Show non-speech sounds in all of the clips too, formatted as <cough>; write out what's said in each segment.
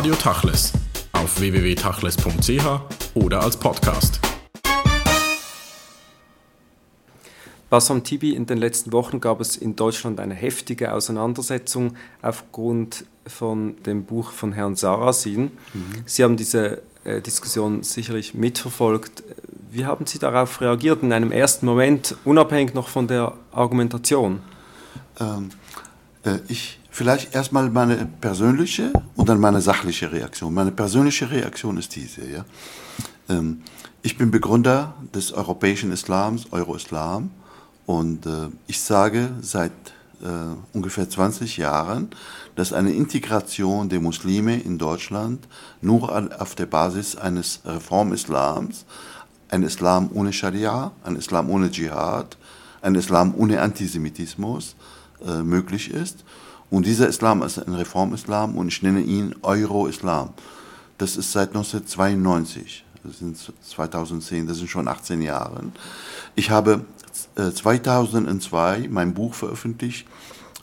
Radio Tachles auf www.tachles.ch oder als Podcast. Bassam Tibi, in den letzten Wochen gab es in Deutschland eine heftige Auseinandersetzung aufgrund von dem Buch von Herrn Sarasin. Mhm. Sie haben diese äh, Diskussion sicherlich mitverfolgt. Wie haben Sie darauf reagiert in einem ersten Moment, unabhängig noch von der Argumentation? Ähm, äh, ich vielleicht erstmal meine persönliche und dann meine sachliche Reaktion. Meine persönliche Reaktion ist diese. Ja? Ähm, ich bin Begründer des europäischen Islams, Euro-Islam, und äh, ich sage seit äh, ungefähr 20 Jahren, dass eine Integration der Muslime in Deutschland nur auf der Basis eines Reformislams ein Islam ohne Scharia, ein Islam ohne Dschihad, ein Islam ohne Antisemitismus äh, möglich ist. Und dieser Islam ist ein Reformislam und ich nenne ihn Euro-Islam. Das ist seit 1992, das sind 2010, das sind schon 18 Jahre. Ich habe äh, 2002 mein Buch veröffentlicht,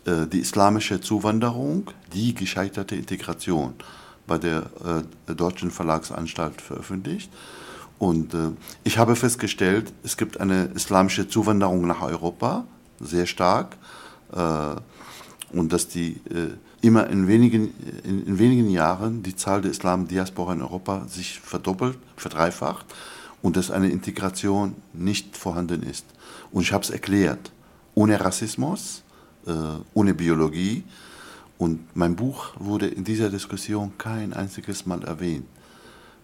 äh, Die islamische Zuwanderung, die gescheiterte Integration, bei der äh, Deutschen Verlagsanstalt veröffentlicht. Und äh, ich habe festgestellt, es gibt eine islamische Zuwanderung nach Europa, sehr stark, äh, und dass die äh, immer in wenigen, in, in, wenigen Jahren die Zahl der Islam-Diaspora in Europa sich verdoppelt, verdreifacht und dass eine Integration nicht vorhanden ist. Und ich habe es erklärt, ohne Rassismus, äh, ohne Biologie. Und mein Buch wurde in dieser Diskussion kein einziges Mal erwähnt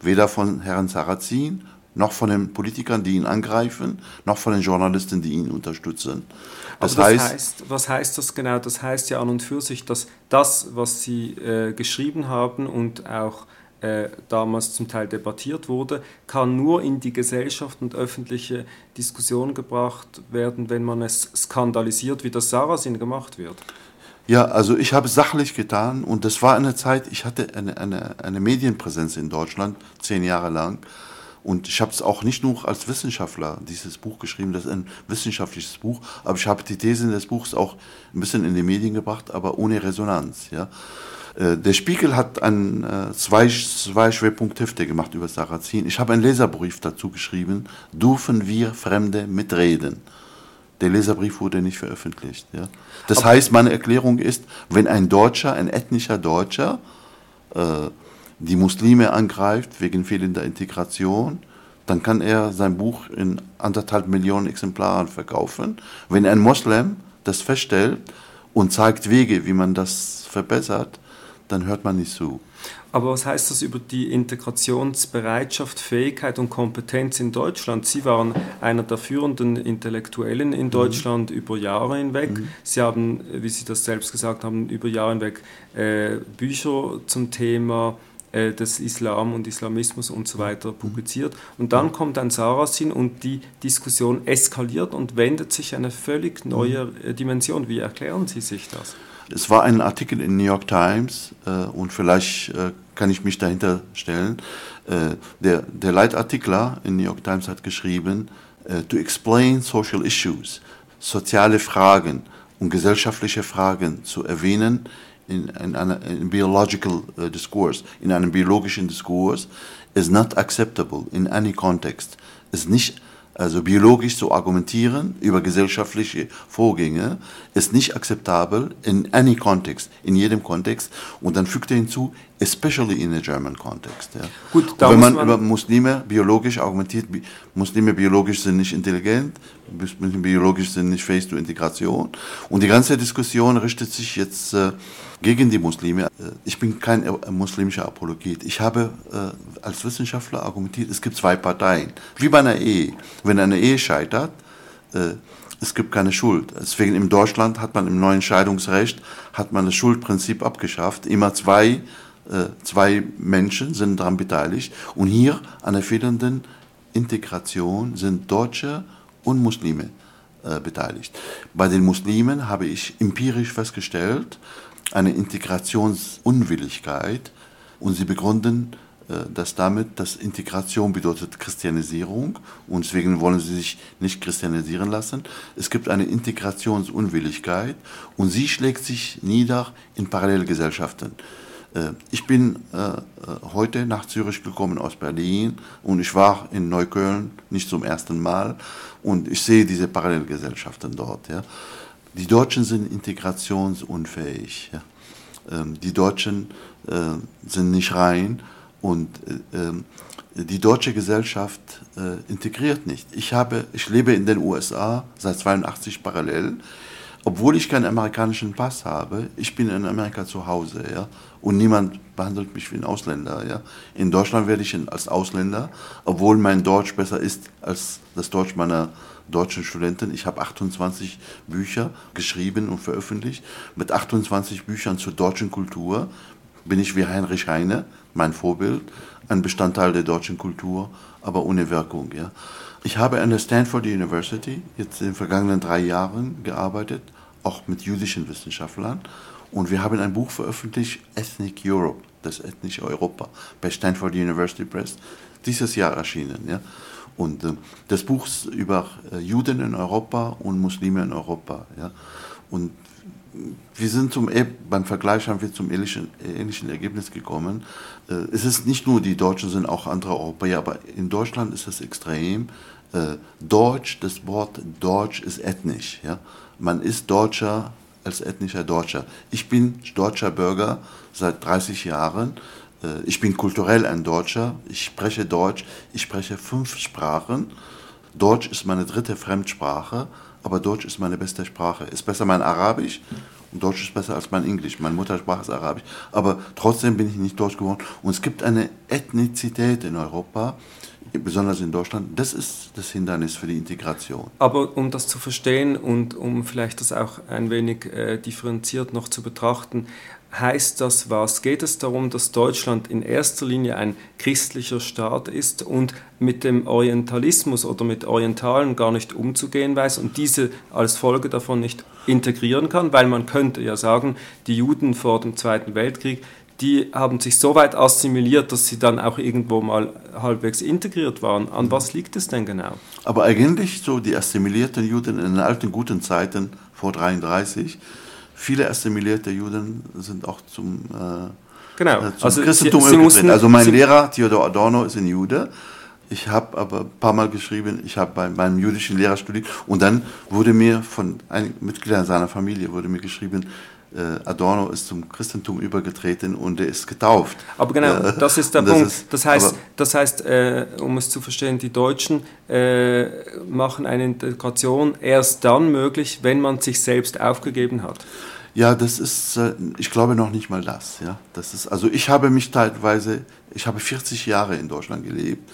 weder von Herrn Sarrazin noch von den Politikern, die ihn angreifen, noch von den Journalisten, die ihn unterstützen. Das, das heißt, heißt, was heißt das genau? Das heißt ja an und für sich, dass das, was Sie äh, geschrieben haben und auch äh, damals zum Teil debattiert wurde, kann nur in die Gesellschaft und öffentliche Diskussion gebracht werden, wenn man es skandalisiert, wie das Sarasin gemacht wird. Ja, also ich habe es sachlich getan und das war eine Zeit, ich hatte eine, eine, eine Medienpräsenz in Deutschland, zehn Jahre lang. Und ich habe es auch nicht nur als Wissenschaftler dieses Buch geschrieben, das ist ein wissenschaftliches Buch, aber ich habe die Thesen des Buchs auch ein bisschen in die Medien gebracht, aber ohne Resonanz. Ja. Äh, der Spiegel hat ein, äh, zwei, zwei Schwerpunkthefte gemacht über Sarrazin. Ich habe einen Leserbrief dazu geschrieben, dürfen wir Fremde mitreden? Der Leserbrief wurde nicht veröffentlicht. Ja. Das Aber heißt, meine Erklärung ist, wenn ein Deutscher, ein ethnischer Deutscher, äh, die Muslime angreift wegen fehlender Integration, dann kann er sein Buch in anderthalb Millionen Exemplaren verkaufen. Wenn ein Moslem das feststellt und zeigt Wege, wie man das verbessert, dann hört man nicht zu. Aber was heißt das über die Integrationsbereitschaft, Fähigkeit und Kompetenz in Deutschland? Sie waren einer der führenden Intellektuellen in mhm. Deutschland mhm. über Jahre hinweg. Mhm. Sie haben, wie Sie das selbst gesagt haben, über Jahre hinweg äh, Bücher zum Thema äh, des Islam und Islamismus und so weiter mhm. publiziert. Und dann kommt ein Sarasin und die Diskussion eskaliert und wendet sich eine völlig neue mhm. äh, Dimension. Wie erklären Sie sich das? Es war ein Artikel in New York Times äh, und vielleicht äh, kann ich mich dahinter stellen. Der, der Leitartikler in New York Times hat geschrieben, to explain social issues, soziale Fragen und gesellschaftliche Fragen zu erwähnen in, in einem in biological uh, discourse, in einem biologischen Diskurs, is not acceptable in any context. Ist nicht also biologisch zu argumentieren über gesellschaftliche Vorgänge, ist nicht akzeptabel in any context, in jedem Kontext. Und dann fügt er hinzu, especially in the German context. Ja. Gut, wenn man, man, über Muslime biologisch argumentiert, Muslime biologisch sind nicht intelligent, Muslime biologisch sind nicht fähig zur Integration. Und die ganze Diskussion richtet sich jetzt äh, gegen die Muslime. Äh, ich bin kein äh, muslimischer Apologet. Ich habe äh, als Wissenschaftler argumentiert, es gibt zwei Parteien. Wie bei einer Ehe. Wenn eine Ehe scheitert, äh, es gibt keine Schuld. Deswegen in Deutschland hat man im neuen Scheidungsrecht hat man das Schuldprinzip abgeschafft. Immer zwei, zwei Menschen sind daran beteiligt. Und hier an der fehlenden Integration sind Deutsche und Muslime äh, beteiligt. Bei den Muslimen habe ich empirisch festgestellt, eine Integrationsunwilligkeit und sie begründen äh, das damit, dass Integration bedeutet Christianisierung und deswegen wollen sie sich nicht christianisieren lassen. Es gibt eine Integrationsunwilligkeit und sie schlägt sich nieder in Parallelgesellschaften. Äh, ich bin äh, heute nach Zürich gekommen aus Berlin und ich war in Neukölln nicht zum ersten Mal und ich sehe diese Parallelgesellschaften dort. Die Deutschen sind integrationsunfähig. Ähm, die Deutschen äh, sind nicht rein und ähm, die deutsche Gesellschaft integriert nicht. Ich, habe, ich lebe in den USA seit 82 parallel obwohl ich keinen amerikanischen Pass habe, ich bin in Amerika zu Hause, ja, und niemand behandelt mich wie ein Ausländer, ja. In Deutschland werde ich als Ausländer, obwohl mein Deutsch besser ist als das Deutsch meiner deutschen Studenten. Ich habe 28 Bücher geschrieben und veröffentlicht. Mit 28 Büchern zur deutschen Kultur bin ich wie Heinrich Heine, mein Vorbild, ein Bestandteil der deutschen Kultur, aber ohne Wirkung, ja. Ich habe an der Stanford University jetzt in den vergangenen drei Jahren gearbeitet, auch mit jüdischen Wissenschaftlern. Und wir haben ein Buch veröffentlicht, Ethnic Europe, das ethnische Europa, bei Stanford University Press, dieses Jahr erschienen. Ja? Und äh, das Buch ist über äh, Juden in Europa und Muslime in Europa. Ja? Und wir sind zum, beim Vergleich haben wir zum ähnlichen, ähnlichen Ergebnis gekommen. Äh, es ist nicht nur die Deutschen, sind auch andere Europäer, aber in Deutschland ist es extrem. Äh, Deutsch, das Wort Deutsch ist ethnisch. Ja? Man ist Deutscher als ethnischer Deutscher. Ich bin deutscher Bürger seit 30 Jahren. Äh, ich bin kulturell ein Deutscher. Ich spreche Deutsch. Ich spreche fünf Sprachen. Deutsch ist meine dritte Fremdsprache, aber Deutsch ist meine beste Sprache. Ist besser mein Arabisch und Deutsch ist besser als mein Englisch. Meine Muttersprache ist Arabisch. Aber trotzdem bin ich nicht Deutsch geworden. Und es gibt eine Ethnizität in Europa, besonders in Deutschland, das ist das Hindernis für die Integration. Aber um das zu verstehen und um vielleicht das auch ein wenig äh, differenziert noch zu betrachten, heißt das was? Geht es darum, dass Deutschland in erster Linie ein christlicher Staat ist und mit dem Orientalismus oder mit Orientalen gar nicht umzugehen weiß und diese als Folge davon nicht integrieren kann? Weil man könnte ja sagen, die Juden vor dem Zweiten Weltkrieg, die haben sich so weit assimiliert, dass sie dann auch irgendwo mal halbwegs integriert waren. An was liegt es denn genau? Aber eigentlich so die assimilierten Juden in den alten guten Zeiten vor 33, viele assimilierte Juden sind auch zum, äh, genau. Äh, zum also Christentum sie, sie mussten, Also mein Lehrer Theodor Adorno ist ein Jude. Ich habe aber ein paar Mal geschrieben, ich habe bei meinem jüdischen Lehrer studiert und dann wurde mir von einem Mitglied seiner Familie wurde mir geschrieben, Adorno ist zum Christentum übergetreten und er ist getauft. Aber genau, das ist der das Punkt. Ist, das heißt, das heißt äh, um es zu verstehen, die Deutschen äh, machen eine Integration erst dann möglich, wenn man sich selbst aufgegeben hat. Ja, das ist, äh, ich glaube noch nicht mal das. Ja, das ist, also ich habe mich teilweise, ich habe 40 Jahre in Deutschland gelebt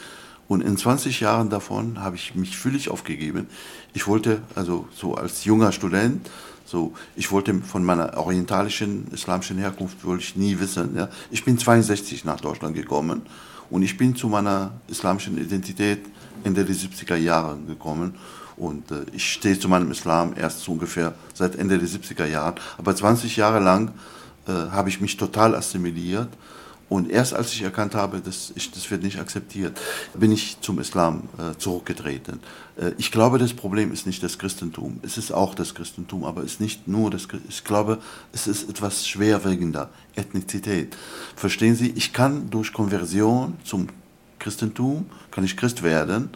und in 20 Jahren davon habe ich mich völlig aufgegeben. Ich wollte also so als junger Student so, ich wollte von meiner orientalischen, islamischen Herkunft wollte ich nie wissen. Ja. Ich bin 62 nach Deutschland gekommen und ich bin zu meiner islamischen Identität Ende der 70er Jahre gekommen. Und äh, ich stehe zu meinem Islam erst so ungefähr seit Ende der 70er Jahren. Aber 20 Jahre lang äh, habe ich mich total assimiliert und erst als ich erkannt habe, dass ich, das wird nicht akzeptiert, bin ich zum Islam äh, zurückgetreten. Äh, ich glaube, das Problem ist nicht das Christentum. Es ist auch das Christentum, aber es ist nicht nur das Christentum. Ich glaube, es ist etwas schwerwiegender. Ethnizität. Verstehen Sie, ich kann durch Konversion zum Christentum, kann ich Christ werden,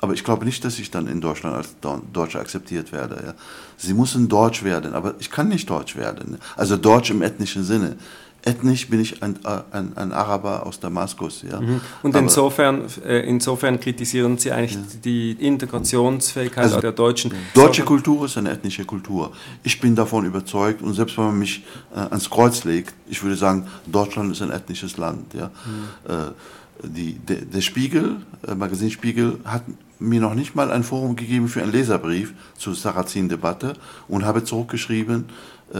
aber ich glaube nicht, dass ich dann in Deutschland als Deutscher akzeptiert werde. Ja. Sie müssen Deutsch werden, aber ich kann nicht Deutsch werden. Also Deutsch im ethnischen Sinne ethnisch bin ich ein, ein, ein Araber aus Damaskus. Ja. Mhm. Und insofern, äh, insofern kritisieren Sie eigentlich ja. die Integrationsfähigkeit also der Deutschen. Deutsche Kultur ist eine ethnische Kultur. Ich bin davon überzeugt und selbst wenn man mich äh, ans Kreuz legt, ich würde sagen, Deutschland ist ein ethnisches Land. Ja. Mhm. Äh, die, de, der Spiegel, äh, Magazin Spiegel, hat mir noch nicht mal ein Forum gegeben für einen Leserbrief zur Sarrazin-Debatte und habe zurückgeschrieben, äh,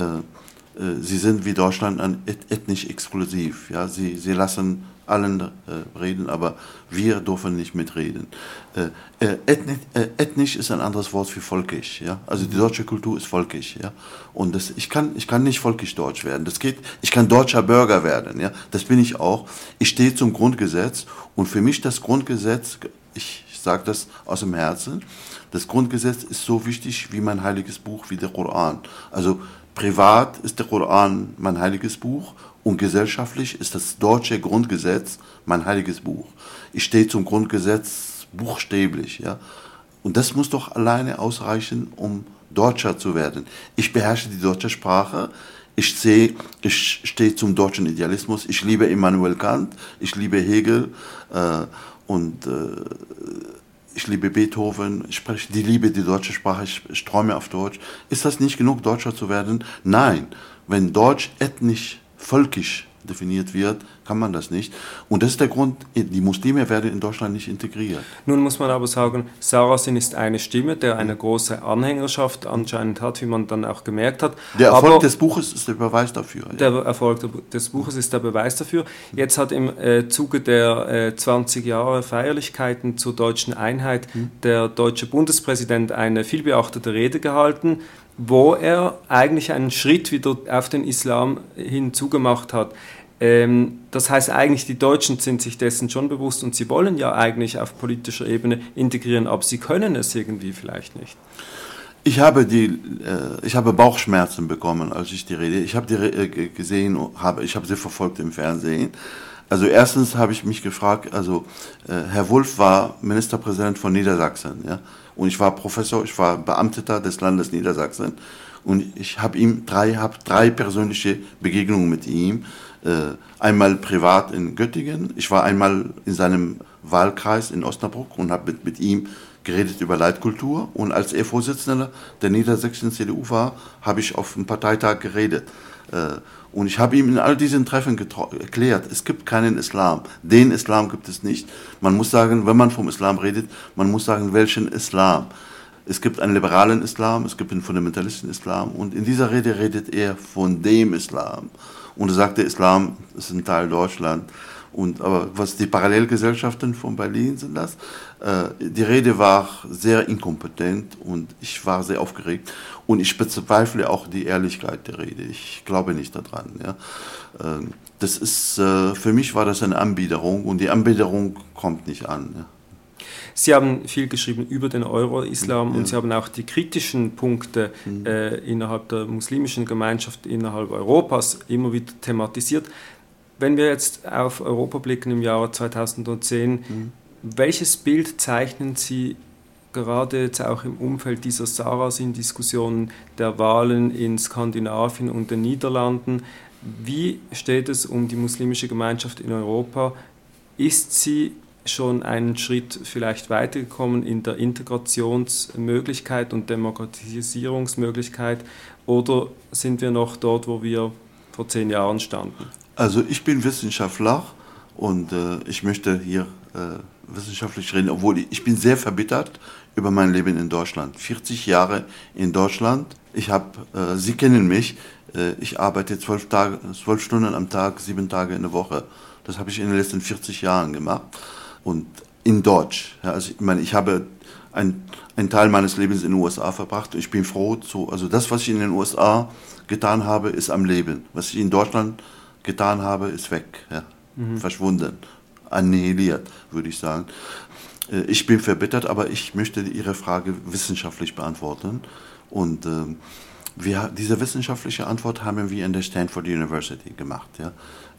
sie sind wie Deutschland ethnisch exklusiv. Ja? Sie, sie lassen allen äh, reden, aber wir dürfen nicht mitreden. Äh, äh, ethnisch, äh, ethnisch ist ein anderes Wort für volkisch. Ja? Also die deutsche Kultur ist volkisch. Ja? Und das, ich, kann, ich kann nicht volkisch deutsch werden. Das geht, ich kann deutscher Bürger werden. Ja? Das bin ich auch. Ich stehe zum Grundgesetz und für mich das Grundgesetz, ich sage das aus dem Herzen, das Grundgesetz ist so wichtig wie mein heiliges Buch, wie der Koran. Also privat ist der Koran mein heiliges Buch und gesellschaftlich ist das deutsche Grundgesetz mein heiliges Buch. Ich stehe zum Grundgesetz buchstäblich, ja. Und das muss doch alleine ausreichen, um Deutscher zu werden. Ich beherrsche die deutsche Sprache. Ich, sehe, ich stehe zum deutschen Idealismus. Ich liebe Immanuel Kant. Ich liebe Hegel. Äh, und äh, ich liebe Beethoven, ich spreche die Liebe, die deutsche Sprache, ich, ich träume auf Deutsch. Ist das nicht genug, Deutscher zu werden? Nein. Wenn Deutsch ethnisch, völkisch definiert wird, kann man das nicht. Und das ist der Grund, die Muslime werden in Deutschland nicht integriert. Nun muss man aber sagen, Sarasin ist eine Stimme, der eine große Anhängerschaft anscheinend hat, wie man dann auch gemerkt hat. Der Erfolg aber des Buches ist der Beweis dafür. Der Erfolg des Buches ist der Beweis dafür. Jetzt hat im äh, Zuge der äh, 20 Jahre Feierlichkeiten zur deutschen Einheit mhm. der deutsche Bundespräsident eine vielbeachtete Rede gehalten, wo er eigentlich einen Schritt wieder auf den Islam hinzugemacht hat. Ähm, das heißt eigentlich, die Deutschen sind sich dessen schon bewusst und sie wollen ja eigentlich auf politischer Ebene integrieren, aber sie können es irgendwie vielleicht nicht. Ich habe, die, äh, ich habe Bauchschmerzen bekommen, als ich die Rede, ich habe die äh, gesehen, habe, ich habe sie verfolgt im Fernsehen. Also erstens habe ich mich gefragt, also äh, Herr Wulff war Ministerpräsident von Niedersachsen, ja, und ich war Professor, ich war Beamteter des Landes Niedersachsen. Und ich habe ihm drei, hab drei persönliche Begegnungen mit ihm. Äh, einmal privat in Göttingen, ich war einmal in seinem Wahlkreis in Osnabrück und habe mit, mit ihm geredet über Leitkultur. Und als er Vorsitzender der niedersächsischen CDU war, habe ich auf einem Parteitag geredet. Äh, und ich habe ihm in all diesen Treffen erklärt, es gibt keinen Islam. Den Islam gibt es nicht. Man muss sagen, wenn man vom Islam redet, man muss sagen, welchen Islam. Es gibt einen liberalen Islam, es gibt einen fundamentalistischen Islam und in dieser Rede redet er von dem Islam. Und er sagt, der Islam ist ein Teil Deutschlands. Und, aber was die Parallelgesellschaften von Berlin sind das? Äh, die Rede war sehr inkompetent und ich war sehr aufgeregt. Und ich bezweifle auch die Ehrlichkeit der Rede. Ich glaube nicht daran. Ja. Äh, das ist, äh, für mich war das eine Anbiederung und die Anbiederung kommt nicht an. Ja. Sie haben viel geschrieben über den Euro-Islam ja. und Sie haben auch die kritischen Punkte mhm. äh, innerhalb der muslimischen Gemeinschaft innerhalb Europas immer wieder thematisiert. Wenn wir jetzt auf Europa blicken im Jahr 2010, mhm. welches Bild zeichnen Sie gerade jetzt auch im Umfeld dieser Sarasin-Diskussionen der Wahlen in Skandinavien und den Niederlanden? Wie steht es um die muslimische Gemeinschaft in Europa? Ist sie schon einen Schritt vielleicht weitergekommen in der Integrationsmöglichkeit und Demokratisierungsmöglichkeit oder sind wir noch dort, wo wir vor zehn Jahren standen? Also ich bin Wissenschaftler und äh, ich möchte hier äh, wissenschaftlich reden, obwohl ich, bin sehr verbittert über mein Leben in Deutschland. 40 Jahre in Deutschland. Ich habe, äh, Sie kennen mich, äh, ich arbeite zwölf, Tage, zwölf Stunden am Tag, sieben Tage in der Woche. Das habe ich in den letzten 40 Jahren gemacht und in Deutsch. Ja, also ich meine, ich habe einen Teil meines Lebens in den USA verbracht. Ich bin froh, zu, also das, was ich in den USA getan habe, ist am Leben. Was ich in Deutschland getan habe, ist weg, ja, mhm. verschwunden, annihiliert, würde ich sagen. Äh, ich bin verbittert, aber ich möchte Ihre Frage wissenschaftlich beantworten. Und äh, wir, diese wissenschaftliche Antwort haben wir in der Stanford University gemacht. Ja.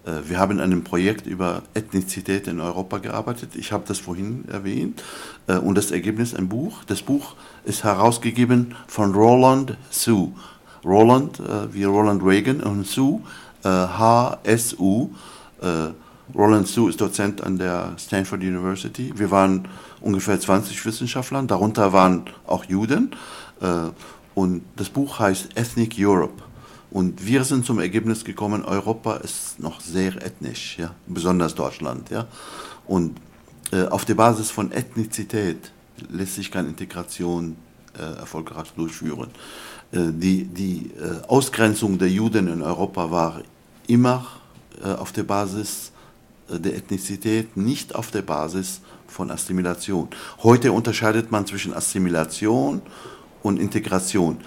Äh, wir haben an einem Projekt über Ethnizität in Europa gearbeitet. Ich habe das vorhin erwähnt. Äh, und das Ergebnis ein Buch. Das Buch ist herausgegeben von Roland Sue. Roland wie Roland Reagan und Sue, HSU. Roland Sue ist Dozent an der Stanford University. Wir waren ungefähr 20 Wissenschaftler, darunter waren auch Juden. Und das Buch heißt Ethnic Europe. Und wir sind zum Ergebnis gekommen, Europa ist noch sehr ethnisch, ja, besonders Deutschland. Ja. Und äh, auf der Basis von Ethnizität lässt sich keine Integration äh, erfolgreich durchführen. Äh, die die äh, Ausgrenzung der Juden in Europa war immer äh, auf der Basis äh, der Ethnizität, nicht auf der Basis von Assimilation. Heute unterscheidet man zwischen Assimilation und Integration.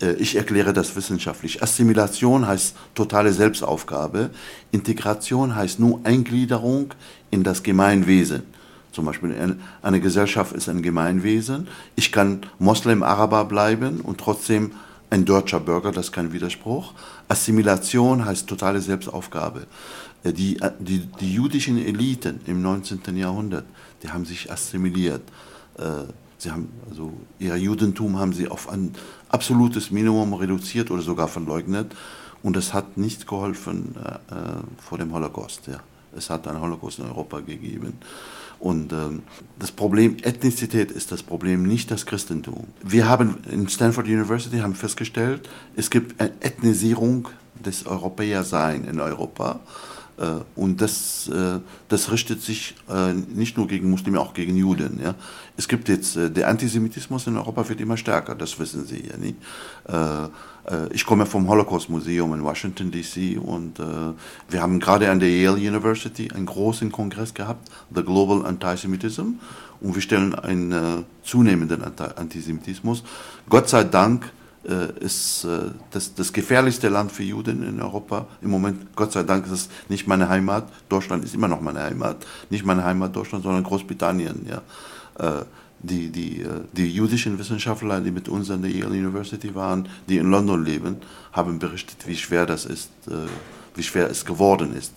Äh, ich erkläre das wissenschaftlich. Assimilation heißt totale Selbstaufgabe. Integration heißt nur Eingliederung in das Gemeinwesen. Zum Beispiel eine Gesellschaft ist ein Gemeinwesen. Ich kann Moslem, Araber bleiben und trotzdem ein deutscher Bürger, das ist kein Widerspruch. Assimilation heißt totale Selbstaufgabe. Äh, die, äh, die, die jüdischen Eliten im 19. Jahrhundert, die haben sich assimiliert. Äh, sie haben, also ihr Judentum haben sie auf ein absolutes Minimum reduziert oder sogar verleugnet. Und das hat nicht geholfen äh, vor dem Holocaust. Ja. Es hat einen Holocaust in Europa gegeben. Und ähm, das Problem Ethnizität ist das Problem, nicht das Christentum. Wir haben in Stanford University haben festgestellt, es gibt eine Ethnisierung des Europäerseins in Europa. Äh, und das, äh, das richtet sich äh, nicht nur gegen Muslime, auch gegen Juden. Es gibt jetzt, der Antisemitismus in Europa wird immer stärker, das wissen Sie ja nicht. Ich komme vom Holocaust-Museum in Washington, D.C. und wir haben gerade an der Yale University einen großen Kongress gehabt, The Global Antisemitism, und wir stellen einen zunehmenden Antisemitismus. Gott sei Dank ist äh, das, das gefährlichste Land für Juden in Europa. Im Moment, Gott sei Dank, ist es nicht meine Heimat. Deutschland ist immer noch meine Heimat. Nicht meine Heimat Deutschland, sondern Großbritannien. Ja. Äh, die, die, die jüdischen Wissenschaftler, die mit uns an der Yale University waren, die in London leben, haben berichtet, wie schwer das ist, wie schwer es geworden ist.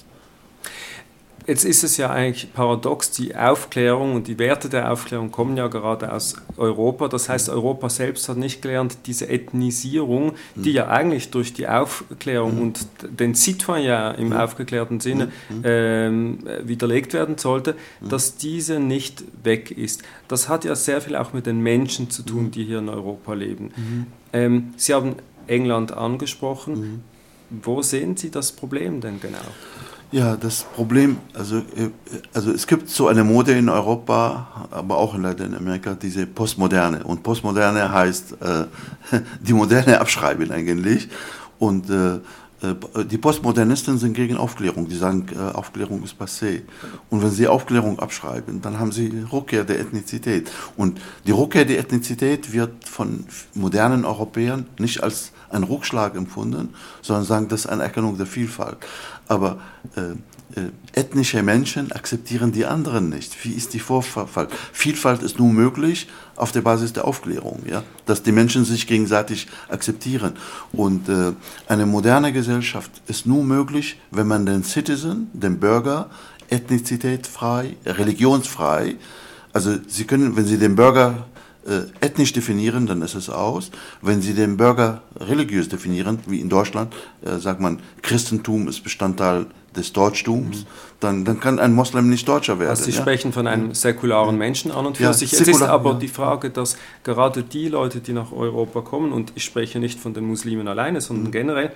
Jetzt ist es ja eigentlich paradox, die Aufklärung und die Werte der Aufklärung kommen ja gerade aus Europa. Das heißt, Europa selbst hat nicht gelernt, diese Ethnisierung, die ja eigentlich durch die Aufklärung und den Citoyen im aufgeklärten Sinne ähm, widerlegt werden sollte, dass diese nicht weg ist. Das hat ja sehr viel auch mit den Menschen zu tun, die hier in Europa leben. Ähm, Sie haben England angesprochen. Wo sehen Sie das Problem denn genau? Ja, das Problem, also, äh, also es gibt so eine Mode in Europa, aber auch in Lateinamerika, diese Postmoderne. Und Postmoderne heißt äh, <laughs> die Moderne abschreiben eigentlich. Und äh, äh, die Postmodernisten sind gegen Aufklärung. Die sagen, äh, Aufklärung ist passé. Und wenn sie Aufklärung abschreiben, dann haben sie Rückkehr der Ethnizität. Und die Rückkehr der Ethnizität wird von modernen Europäern nicht als ein Rückschlag empfunden, sondern sagen, das ist eine Erkennung der Vielfalt. Aber äh, äh, ethnische Menschen akzeptieren die anderen nicht. Wie ist die Vorfall? Vielfalt ist nur möglich auf der Basis der Aufklärung, ja? dass die Menschen sich gegenseitig akzeptieren. Und äh, eine moderne Gesellschaft ist nur möglich, wenn man den Citizen, den Bürger, ethnizitätfrei, religionsfrei, also Sie können, wenn Sie den Bürger äh, ethnisch definieren, dann ist es aus. Wenn Sie den Bürger religiös definieren, wie in Deutschland, äh, sagt man, Christentum ist Bestandteil des Deutschtums, mhm. dann, dann kann ein Moslem nicht Deutscher werden. Also Sie ja? sprechen von einem säkularen Menschen an und für ja, sich. Es ist aber ja. die Frage, dass gerade die Leute, die nach Europa kommen, und ich spreche nicht von den Muslimen alleine, sondern mhm. generell,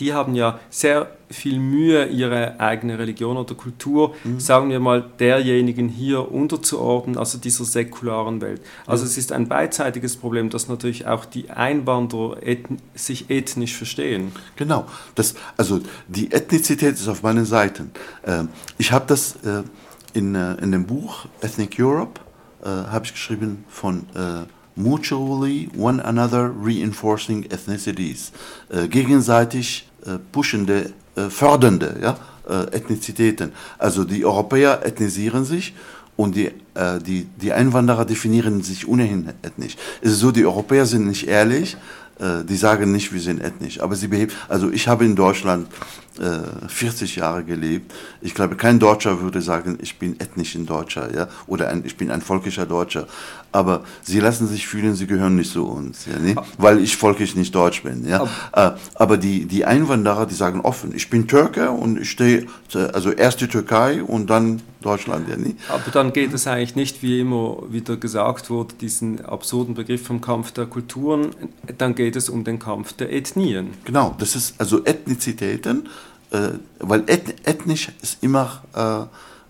die haben ja sehr viel Mühe, ihre eigene Religion oder Kultur, mhm. sagen wir mal, derjenigen hier unterzuordnen, also dieser säkularen Welt. Also mhm. es ist ein beidseitiges Problem, dass natürlich auch die Einwanderer ethn sich ethnisch verstehen. Genau, das, also die Ethnizität ist auf meinen Seiten. Ähm, ich habe das äh, in, äh, in dem Buch Ethnic Europe, äh, habe ich geschrieben von mutually one another reinforcing ethnicities, äh, gegenseitig äh, pushende, äh, fördernde ja, äh, Ethnizitäten. Also die Europäer ethnisieren sich und die, äh, die, die Einwanderer definieren sich ohnehin ethnisch. Es ist so, die Europäer sind nicht ehrlich, äh, die sagen nicht, wir sind ethnisch, aber sie beheben, also ich habe in Deutschland 40 äh, Jahre gelebt. Ich glaube, kein Deutscher würde sagen, ich bin ethnisch ein Deutscher, ja, oder ein, ich bin ein volkischer Deutscher. Aber sie lassen sich fühlen, sie gehören nicht zu uns, ja, ne? weil ich volkisch nicht deutsch bin, ja. Aber, äh, aber die, die Einwanderer, die sagen offen, ich bin Türke und ich stehe, also erst die Türkei und dann Deutschland, ja, ne? Aber dann geht es eigentlich nicht, wie immer wieder gesagt wurde, diesen absurden Begriff vom Kampf der Kulturen, dann geht es um den Kampf der Ethnien. Genau, das ist also Ethnizitäten, äh, weil ethnisch ist immer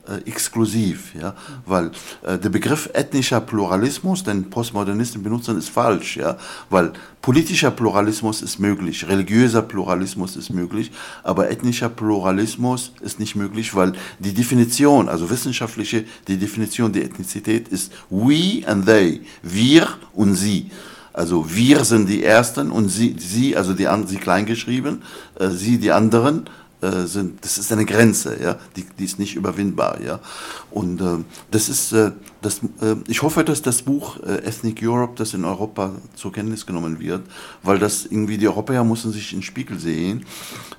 äh, exklusiv, ja, weil äh, der Begriff ethnischer Pluralismus, den Postmodernisten benutzen, ist falsch, ja, weil politischer Pluralismus ist möglich, religiöser Pluralismus ist möglich, aber ethnischer Pluralismus ist nicht möglich, weil die Definition, also wissenschaftliche, die Definition der Ethnizität ist we and they, wir und sie. Also wir sind die Ersten und sie, sie also die, sie kleingeschrieben, äh, sie die anderen, äh, sind, das ist eine Grenze, ja, die, die ist nicht überwindbar, ja. Und äh, das ist, äh, das, äh, ich hoffe, dass das Buch äh, Ethnic Europe, das in Europa zur Kenntnis genommen wird, weil das irgendwie die Europäer müssen sich in den Spiegel sehen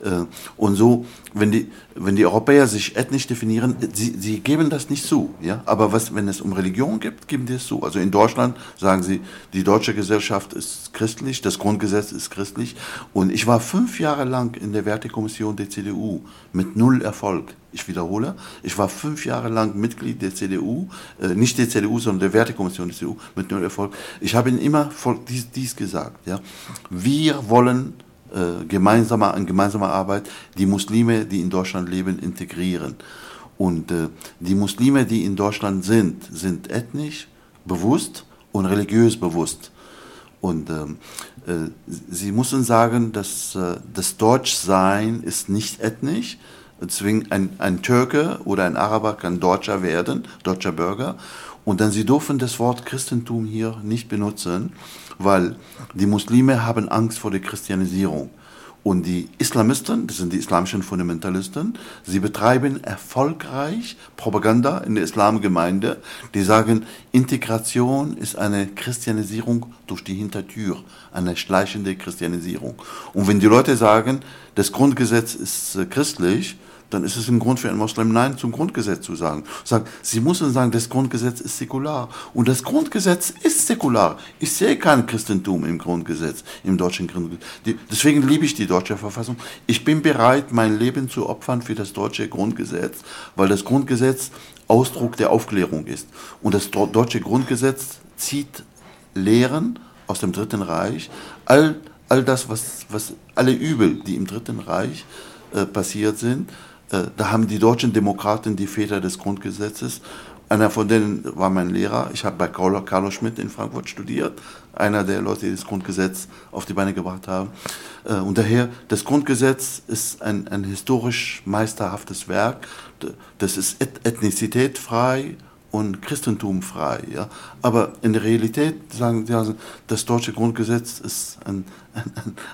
äh, und so, wenn die, wenn die Europäer sich ethnisch definieren, sie, sie geben das nicht zu, ja. Aber was, wenn es um Religion geht, geben die es zu. Also in Deutschland sagen sie, die deutsche Gesellschaft ist christlich, das Grundgesetz ist christlich. Und ich war fünf Jahre lang in der Wertekommission der CDU CDU mit null Erfolg. Ich wiederhole, ich war fünf Jahre lang Mitglied der CDU, äh, nicht der CDU, sondern der Wertekommission der CDU mit null Erfolg. Ich habe Ihnen immer dies, dies gesagt. Ja. Wir wollen äh, gemeinsame, an gemeinsamer Arbeit die Muslime, die in Deutschland leben, integrieren. Und äh, die Muslime, die in Deutschland sind, sind ethnisch bewusst und religiös bewusst. Und ähm, äh, Sie müssen sagen, dass äh, das Deutschsein ist nicht ethnisch. Deswegen ein, ein Türke oder ein Araber kann Deutscher werden, deutscher Bürger. Und dann Sie dürfen das Wort Christentum hier nicht benutzen, weil die Muslime haben Angst vor der Christianisierung. Und die Islamisten, das sind die islamischen Fundamentalisten, sie betreiben erfolgreich Propaganda in der Islamgemeinde. Die sagen, Integration ist eine Christianisierung durch die Hintertür, eine schleichende Christianisierung. Und wenn die Leute sagen, das Grundgesetz ist äh, christlich, dann ist es ein Grund für einen Moslem, Nein zum Grundgesetz zu sagen. sagen. Sie müssen sagen, das Grundgesetz ist säkular. Und das Grundgesetz ist säkular. Ich sehe kein Christentum im Grundgesetz, im deutschen Grundgesetz. deswegen liebe ich die deutsche Verfassung. Ich bin bereit, mein Leben zu opfern für das deutsche Grundgesetz, weil das Grundgesetz Ausdruck der Aufklärung ist. Und das deutsche Grundgesetz zieht Lehren aus dem Dritten Reich, all, all das, was, was alle Übel, die im Dritten Reich äh, passiert sind, da haben die deutschen Demokraten die Väter des Grundgesetzes. Einer von denen war mein Lehrer. Ich habe bei Carlo Schmidt in Frankfurt studiert. Einer der Leute, die das Grundgesetz auf die Beine gebracht haben. Äh, und daher, das Grundgesetz ist ein, ein historisch meisterhaftes Werk. Das ist ethnizitätfrei, und Christentum frei. Ja? Aber in der Realität sagen sie, also, das deutsche Grundgesetz ist ein, ein,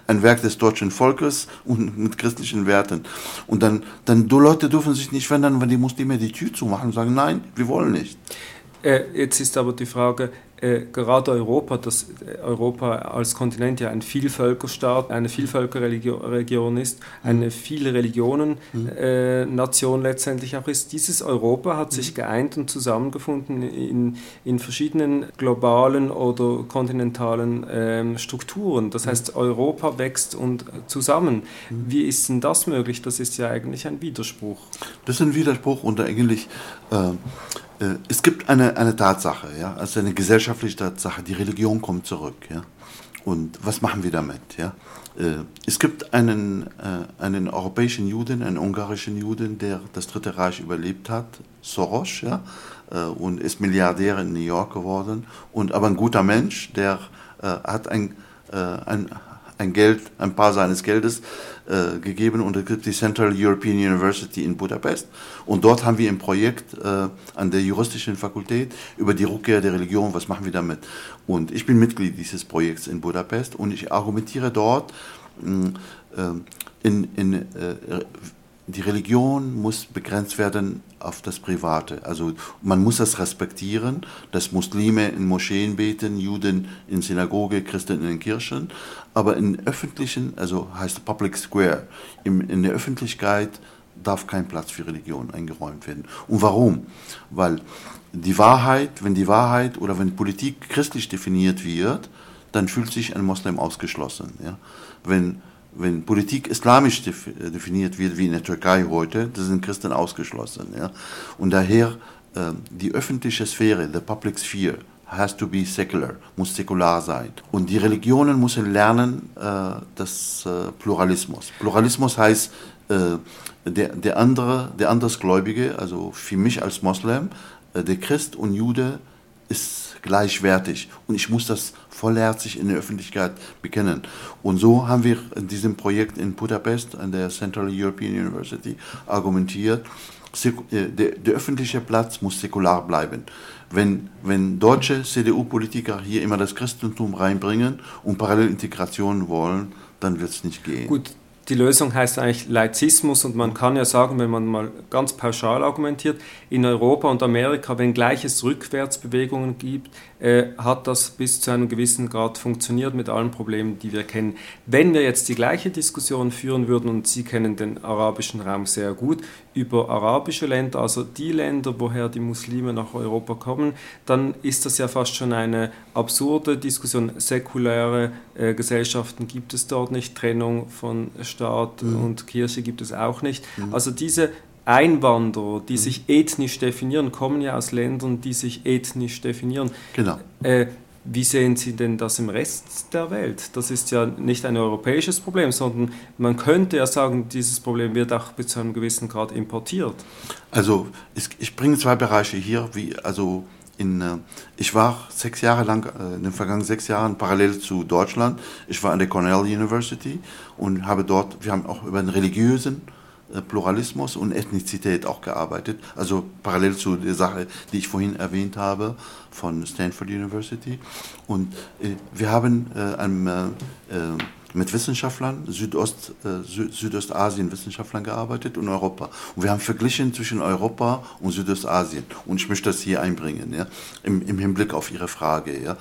ein, Werk des deutschen Volkes und mit christlichen Werten. Und dann, dann die Leute dürfen sich nicht verändern, wenn die Muslime die Tür zumachen und sagen, nein, wir wollen nicht. Äh, jetzt ist aber die Frage, äh, gerade Europa, das äh, Europa als Kontinent ja ein Vielvölkerstaat, eine Vielvölkerregion ist, eine viele Religionen mhm. äh, Nation letztendlich auch ist. Dieses Europa hat sich mhm. geeint und zusammengefunden in, in verschiedenen globalen oder kontinentalen ähm, Strukturen. Das mhm. heißt, Europa wächst und zusammen. Wie ist denn das möglich? Das ist ja eigentlich ein Widerspruch. Das ist ein Widerspruch und eigentlich äh, es gibt eine, eine Tatsache, ja, also eine gesellschaftliche Tatsache, die Religion kommt zurück, ja. Und was machen wir damit, ja? Äh, es gibt einen, äh, einen europäischen Juden, einen ungarischen Juden, der das Dritte Reich überlebt hat, Soros, ja, und ist Milliardär in New York geworden, und aber ein guter Mensch, der hat ein, ein, ein Geld, ein paar seines Geldes äh, gegeben und es gibt die Central European University in Budapest und dort haben wir ein Projekt äh, an der juristischen Fakultät über die Rückkehr der Religion, was machen wir damit? Und ich bin Mitglied dieses Projekts in Budapest und ich argumentiere dort mm, äh, in, in äh, die Religion muss begrenzt werden auf das Private. Also man muss das respektieren, dass Muslime in Moscheen beten, Juden in Synagoge, Christen in den Kirchen, aber in öffentlichen, also heißt Public Square, in, in der Öffentlichkeit darf kein Platz für Religion eingeräumt werden. Und warum? Weil die Wahrheit, wenn die Wahrheit oder wenn Politik christlich definiert wird, dann fühlt sich ein Moslem ausgeschlossen. Ja? Wenn wenn Politik islamisch definiert wird, wie in der Türkei heute, da sind Christen ausgeschlossen. Ja? Und daher äh, die öffentliche Sphäre, the public sphere, has to be secular, muss säkular sein. Und die Religionen müssen lernen äh, das äh, Pluralismus. Pluralismus heißt, äh, der, der andere, der andersgläubige, also für mich als Moslem, äh, der Christ und Jude ist gleichwertig und ich muss das vollherzig in der Öffentlichkeit bekennen. Und so haben wir in diesem Projekt in Budapest an der Central European University argumentiert, äh, der, der öffentliche Platz muss säkular bleiben. Wenn, wenn deutsche CDU-Politiker hier immer das Christentum reinbringen und Parallelintegration wollen, dann wird es nicht gehen. Gut, die Lösung heißt eigentlich Laizismus und man kann ja sagen, wenn man mal ganz pauschal argumentiert, in Europa und Amerika, wenngleich es Rückwärtsbewegungen gibt, äh, hat das bis zu einem gewissen Grad funktioniert mit allen Problemen, die wir kennen. Wenn wir jetzt die gleiche Diskussion führen würden, und Sie kennen den arabischen Raum sehr gut, über arabische Länder, also die Länder, woher die Muslime nach Europa kommen, dann ist das ja fast schon eine absurde Diskussion. Säkuläre äh, Gesellschaften gibt es dort nicht, Trennung von Staat mhm. und Kirche gibt es auch nicht. Mhm. Also diese Einwanderer, die mhm. sich ethnisch definieren, kommen ja aus Ländern, die sich ethnisch definieren. Genau. Äh, wie sehen Sie denn das im Rest der Welt? Das ist ja nicht ein europäisches Problem, sondern man könnte ja sagen, dieses Problem wird auch bis zu einem gewissen Grad importiert. Also ich bringe zwei Bereiche hier, wie also in, äh, ich war sechs Jahre lang, äh, in den vergangenen sechs Jahren parallel zu Deutschland. Ich war an der Cornell University und habe dort, wir haben auch über den religiösen äh, Pluralismus und Ethnizität auch gearbeitet. Also parallel zu der Sache, die ich vorhin erwähnt habe von Stanford University. Und äh, wir haben äh, einem, äh, mit Wissenschaftlern, Südost, äh, Südostasien-Wissenschaftlern gearbeitet und Europa. Und wir haben verglichen zwischen Europa und Südostasien. Und ich möchte das hier einbringen, ja, im, im Hinblick auf Ihre Frage. Ja.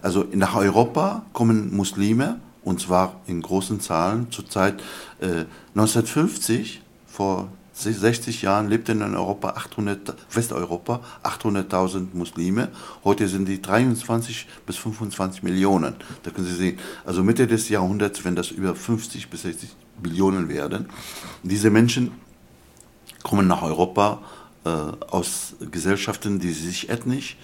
also nach Europa kommen Muslime, und zwar in großen Zahlen. Zurzeit äh, 1950, vor 60 Jahren, lebten in Europa 800, Westeuropa 800.000 Muslime. Heute sind die 23 bis 25 Millionen. Da können Sie sehen, also Mitte des Jahrhunderts, wenn das über 50 bis 60 Millionen werden. Diese Menschen kommen nach Europa äh, aus Gesellschaften, die sich ethnisch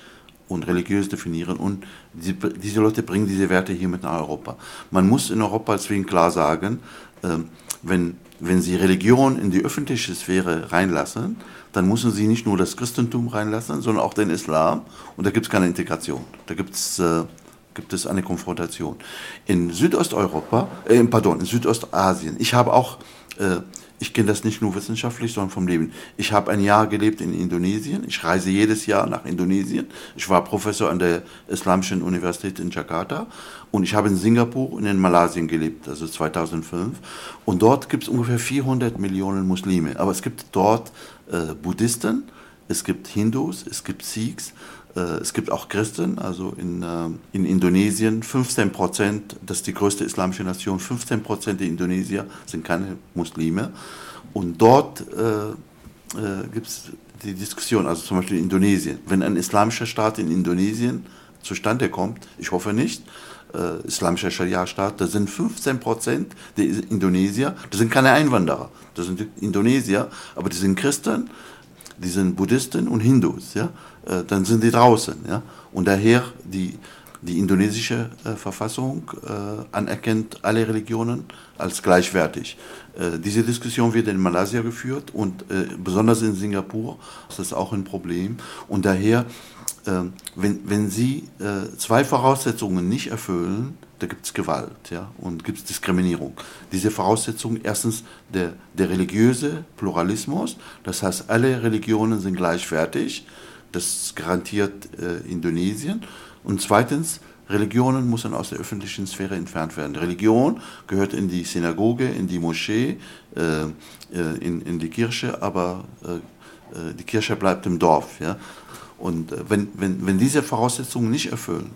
und religiös definieren und die, diese Leute bringen diese Werte hier mit nach Europa. Man muss in Europa deswegen klar sagen, äh, wenn, wenn sie Religion in die öffentliche Sphäre reinlassen, dann müssen sie nicht nur das Christentum reinlassen, sondern auch den Islam und da gibt es keine Integration. Da gibt's, äh, gibt es eine Konfrontation. In Südosteuropa, äh, pardon, in Südostasien, ich habe auch äh, ich kenne das nicht nur wissenschaftlich, sondern vom Leben. Ich habe ein Jahr gelebt in Indonesien. Ich reise jedes Jahr nach Indonesien. Ich war Professor an der Islamischen Universität in Jakarta und ich habe in Singapur und in Malaysia gelebt, also 2005. Und dort gibt es ungefähr 400 Millionen Muslime. Aber es gibt dort äh, Buddhisten, es gibt Hindus, es gibt Sikhs, es gibt auch Christen, also in, äh, in Indonesien 15 Prozent, das ist die größte islamische Nation, 15 Prozent der Indonesier sind keine Muslime. Und dort äh, äh, gibt es die Diskussion, also zum Beispiel in Indonesien, wenn ein islamischer Staat in Indonesien zustande kommt, ich hoffe nicht, äh, islamischer Scharia-Staat, da sind 15 Prozent der Indonesier, das sind keine Einwanderer, das sind Indonesier, aber die sind Christen, die sind Buddhisten und Hindus. Ja? Äh, dann sind die draußen. Ja? Und daher die, die indonesische äh, Verfassung äh, anerkennt alle Religionen als gleichwertig. Äh, diese Diskussion wird in Malaysia geführt und besonders in Singapur ist das auch ein Problem. Und daher, wenn, wenn Sie zwei Voraussetzungen nicht erfüllen, da gibt es Gewalt ja, und gibt es Diskriminierung. Diese Voraussetzung, erstens der, der religiöse Pluralismus, das heißt, alle Religionen sind gleichwertig das garantiert äh, Indonesien. Und zweitens, Religionen müssen aus der öffentlichen Sphäre entfernt werden. Religion gehört in die Synagoge, in die Moschee, äh, äh in, in die Kirche, aber äh, äh, die Kirche bleibt im Dorf. Ja? Und äh, wenn, wenn, wenn diese Voraussetzungen nicht erfüllen,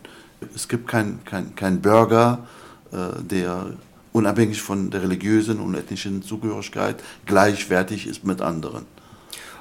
es gibt keinen kein, kein Bürger, der unabhängig von der religiösen und ethnischen Zugehörigkeit gleichwertig ist mit anderen.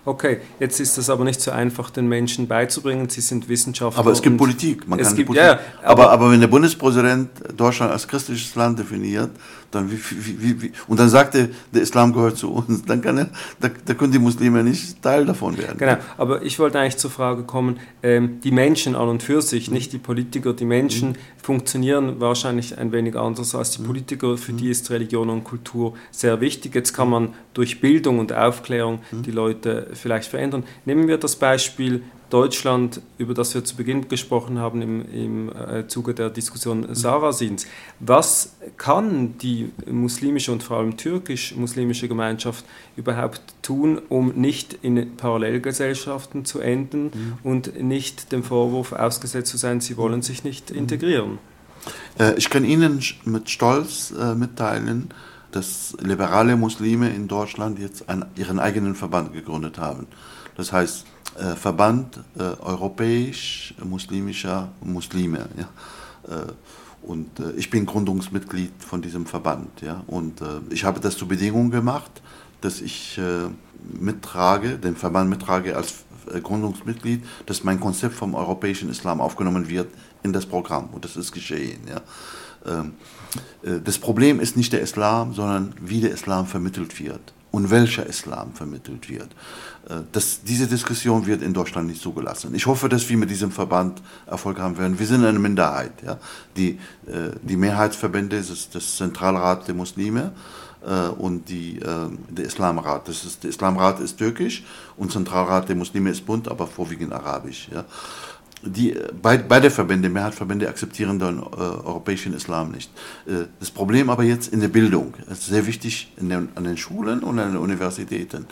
Okay, jetzt ist das aber nicht so einfach, den Menschen beizubringen. Sie sind Wissenschaftler. Aber es gibt Politik. Man es gibt, Politik. Ja, aber, aber, aber, wenn der Bundespräsident Deutschland als christliches Land definiert, dann wie, wie, wie, und dann sagt er, der Islam gehört zu uns, dann kann er, da, da können die Muslime nicht Teil davon werden. Genau, aber ich wollte eigentlich zur Frage kommen, ähm, die Menschen an und für sich, mhm. nicht die Politiker, die Menschen mhm. funktionieren wahrscheinlich ein wenig anders als die mhm. Politiker, für die mhm. ist Religion und Kultur sehr wichtig. Jetzt kann man durch Bildung und Aufklärung mhm. die Leute vielleicht verändern. Nehmen wir das Beispiel Deutschland, über das wir zu Beginn gesprochen haben im, im äh, Zuge der Diskussion Sarasins. Was kann die muslimische und vor allem türkisch-muslimische Gemeinschaft überhaupt tun, um nicht in Parallelgesellschaften zu enden mhm. und nicht dem Vorwurf ausgesetzt zu sein, sie wollen sich nicht mhm. integrieren? Äh, ich kann Ihnen mit Stolz äh, mitteilen, dass liberale Muslime in Deutschland jetzt einen, ihren eigenen Verband gegründet haben. Das heißt, äh, Verband äh, europäisch-muslimischer Muslime. Ja? Äh, und äh, ich bin Gründungsmitglied von diesem Verband. Ja? Und äh, ich habe das zur Bedingung gemacht, dass ich mittrage, den Verband mittrage als Gründungsmitglied, dass mein Konzept vom europäischen Islam aufgenommen wird in das Programm. Und das ist geschehen. Ja? Ähm, das Problem ist nicht der Islam, sondern wie der Islam vermittelt wird und welcher Islam vermittelt wird. Äh, das, diese Diskussion wird in Deutschland nicht zugelassen. Ich hoffe, dass wir mit diesem Verband Erfolg haben werden. Wir sind eine Minderheit. Ja? Die, äh, die Mehrheitsverbände ist das Zentralrat der Muslime äh, und die, der Islamrat. Das ist, der Islamrat ist türkisch und Zentralrat der Muslime ist bunt, aber vorwiegend arabisch. Ja? Die, beide Verbände, Mehrheitsverbände akzeptieren den äh, europäischen Islam nicht. Äh, das Problem aber jetzt in der Bildung. Es ist sehr wichtig den, an den Schulen und an den Universitäten.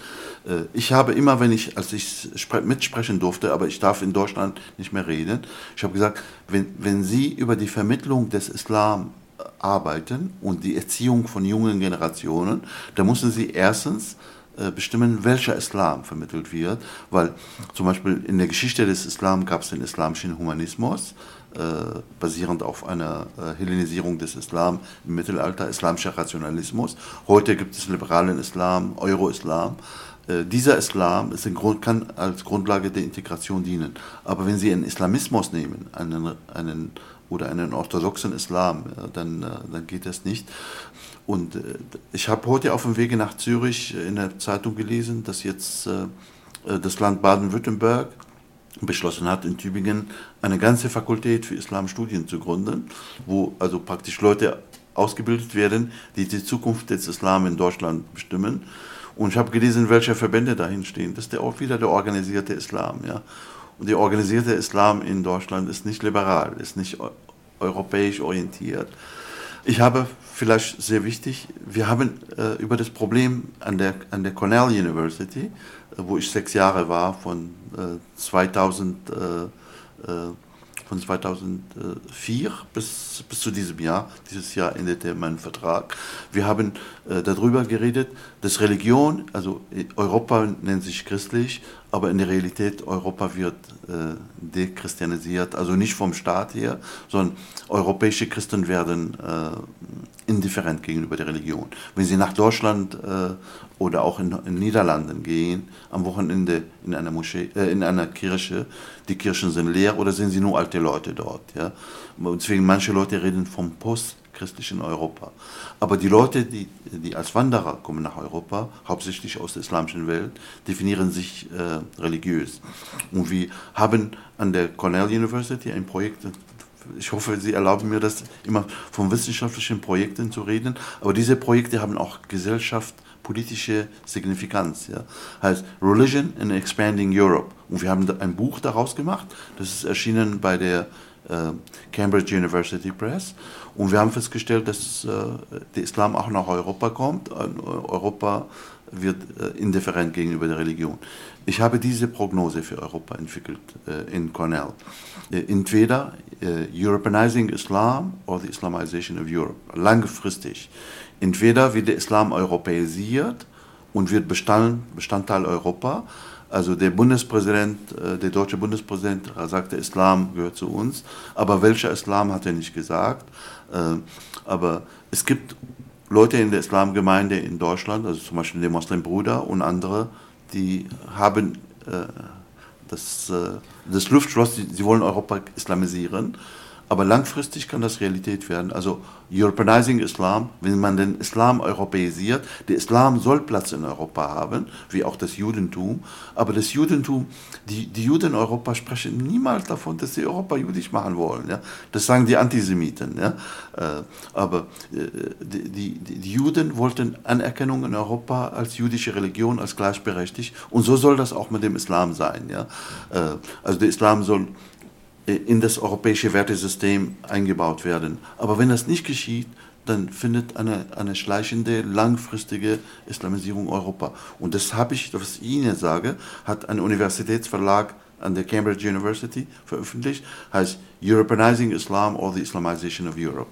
Äh, ich habe immer, wenn ich, als ich mitsprechen durfte, aber ich darf in Deutschland nicht mehr reden, ich habe gesagt, wenn, wenn Sie über die Vermittlung des Islam äh, arbeiten und die Erziehung von jungen Generationen, dann müssen Sie erstens äh, bestimmen, welcher Islam vermittelt wird, weil zum Beispiel in der Geschichte des Islam gab es den islamischen Humanismus, äh, basierend auf einer äh, Hellenisierung des Islam im Mittelalter, islamischer Rationalismus. Heute gibt es liberalen Islam, Euro-Islam. Äh, dieser Islam ist Grund, kann als Grundlage der Integration dienen. Aber wenn Sie einen Islamismus nehmen, einen, einen oder einen orthodoxen Islam, dann, äh, dann geht das nicht. Und äh, ich habe heute auf dem Wege nach Zürich in der Zeitung gelesen, dass jetzt das Land Baden-Württemberg beschlossen hat, in Tübingen eine ganze Fakultät für Islamstudien zu gründen, wo also praktisch Leute ausgebildet werden, die die Zukunft des Islam in Deutschland bestimmen. Und ich habe gelesen, welche Verbände dahin stehen. Das ist der, auch wieder der organisierte Islam. Ja. Und der organisierte Islam in Deutschland ist nicht liberal, ist nicht europäisch orientiert. Ich habe vielleicht sehr wichtig, wir haben äh, über das Problem an der, an der Cornell University, äh, wo ich sechs Jahre war, von äh, 2000 äh, äh, von 2004 bis, bis zu diesem Jahr. Dieses Jahr endete mein Vertrag. Wir haben äh, darüber geredet, dass Religion, also Europa nennt sich christlich, aber in der Realität Europa wird äh, dechristianisiert, also nicht vom Staat her, sondern europäische Christen werden äh, indifferent gegenüber der Religion. Wenn sie nach Deutschland äh, oder auch in, in Niederlanden gehen, am Wochenende in einer Moschee, äh, in einer Kirche, die Kirchen sind leer oder sind sie nur alte Leute dort. Ja? Deswegen manche Leute reden vom postchristlichen Europa. Aber die Leute, die, die als Wanderer kommen nach Europa, hauptsächlich aus der islamischen Welt, definieren sich äh, religiös. Und wir haben an der Cornell University ein Projekt, ich hoffe, Sie erlauben mir das immer von wissenschaftlichen Projekten zu reden, aber diese Projekte haben auch Gesellschaft, politische Signifikanz. Ja. Heißt Religion in Expanding Europe. Und wir haben ein Buch daraus gemacht, das ist erschienen bei der äh, Cambridge University Press. Und wir haben festgestellt, dass äh, der Islam auch nach Europa kommt. Europa wird äh, indifferent gegenüber der Religion. Ich habe diese Prognose für Europa entwickelt äh, in Cornell. Äh, entweder äh, Europeanizing Islam or the Islamization of Europe, langfristig. Entweder wird der Islam europäisiert und wird Bestand, Bestandteil Europa. Also der Bundespräsident, äh, der deutsche Bundespräsident sagt, der Islam gehört zu uns. Aber welcher Islam hat er nicht gesagt. Äh, aber es gibt Leute in der Islamgemeinde in Deutschland, also zum Beispiel der Moslembruder und andere, die haben äh, das, das Luftschloss, sie wollen Europa islamisieren. Aber langfristig kann das Realität werden. Also Europeanizing Islam, wenn man den Islam europäisiert, der Islam soll Platz in Europa haben, wie auch das Judentum. Aber das Judentum, die, die Juden in Europa sprechen niemals davon, dass sie Europa jüdisch machen wollen. Ja? Das sagen die Antisemiten. Ja? Äh, aber äh, die, die, die Juden wollten Anerkennung in Europa als jüdische Religion, als gleichberechtigt. Und so soll das auch mit dem Islam sein. Ja? Äh, also der Islam soll in das europäische Wertesystem eingebaut werden. Aber wenn das nicht geschieht, dann findet eine, eine schleichende, langfristige Islamisierung Europa. Und das habe ich, was ich Ihnen sage, hat ein Universitätsverlag an der Cambridge University veröffentlicht, heißt Europeanizing Islam or the Islamization of Europe.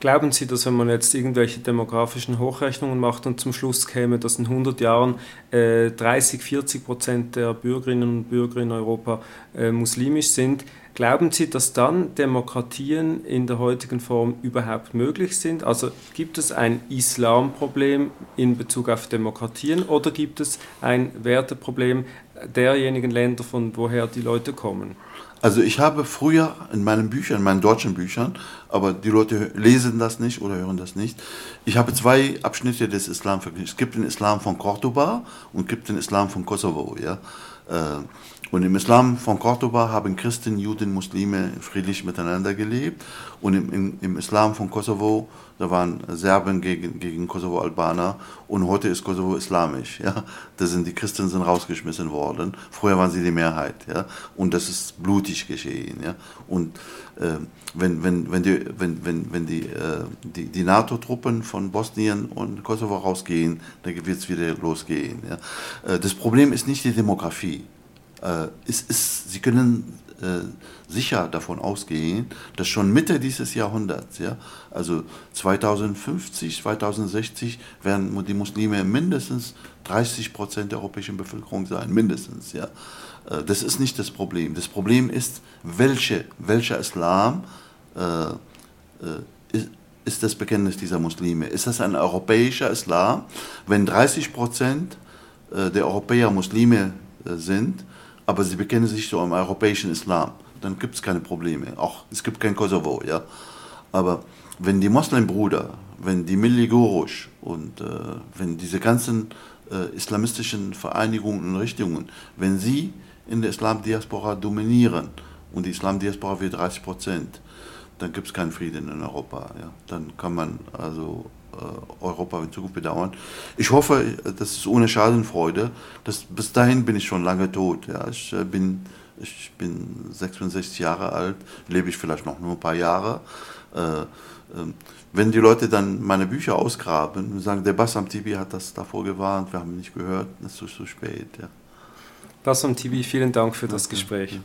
Glauben Sie, dass wenn man jetzt irgendwelche demografischen Hochrechnungen macht und zum Schluss käme, dass in 100 Jahren äh, 30, 40 Prozent der Bürgerinnen und Bürger in Europa äh, muslimisch sind, Glauben Sie, dass dann Demokratien in der heutigen Form überhaupt möglich sind? Also gibt es ein Islamproblem in Bezug auf Demokratien oder gibt es ein Werteproblem derjenigen Länder, von woher die Leute kommen? Also ich habe früher in meinen Büchern, in meinen deutschen Büchern, aber die Leute lesen das nicht oder hören das nicht. Ich habe zwei Abschnitte des Islam verglichen. Es gibt den Islam von Cordoba und gibt den Islam von Kosovo. Ja? Und im Islam von Cordoba haben Christen, Juden, Muslime friedlich miteinander gelebt. Und im, im, im Islam von Kosovo, da waren Serben gegen, gegen Kosovo-Albaner. Und heute ist Kosovo islamisch. Ja? Da sind die Christen sind rausgeschmissen worden. Früher waren sie die Mehrheit. Ja? Und das ist blutig geschehen. Ja? Und äh, wenn, wenn, wenn die, wenn, wenn, wenn die, äh, die, die NATO-Truppen von Bosnien und Kosovo rausgehen, dann wird es wieder losgehen. Ja? Äh, das Problem ist nicht die Demografie äh, ist, ist, Sie können äh, sicher davon ausgehen, dass schon Mitte dieses Jahrhunderts, ja, also 2050, 2060, werden die Muslime mindestens 30 Prozent der europäischen Bevölkerung sein, mindestens. Ja. Äh, das ist nicht das Problem. Das Problem ist, welche, welcher Islam äh, äh ist, ist das Bekenntnis dieser Muslime? Ist das ein europäischer Islam? Wenn 30 Prozent äh, der Europäer Muslime sind, aber sie bekennen sich zu einem europäischen Islam, dann gibt es keine Probleme. Auch es gibt kein Kosovo, ja. Aber wenn die Moslembruder, wenn die Milli Gurush und äh, wenn diese ganzen äh, islamistischen Vereinigungen und Richtungen, wenn sie in der Islamdiaspora dominieren und die Islamdiaspora wird 30 Prozent, dann gibt es keinen Frieden in Europa. Ja. Dann kann man also Europa in Zukunft bedauern. Ich hoffe, das ist ohne Schadenfreude. Das, bis dahin bin ich schon lange tot. Ja. Ich, äh, bin, ich bin 66 Jahre alt, lebe ich vielleicht noch nur ein paar Jahre. Äh, ähm, wenn die Leute dann meine Bücher ausgraben und sagen, der Bassam Tibi hat das davor gewarnt, wir haben nicht gehört, das ist zu spät. Ja. Bassam Tibi, vielen Dank für das Gespräch.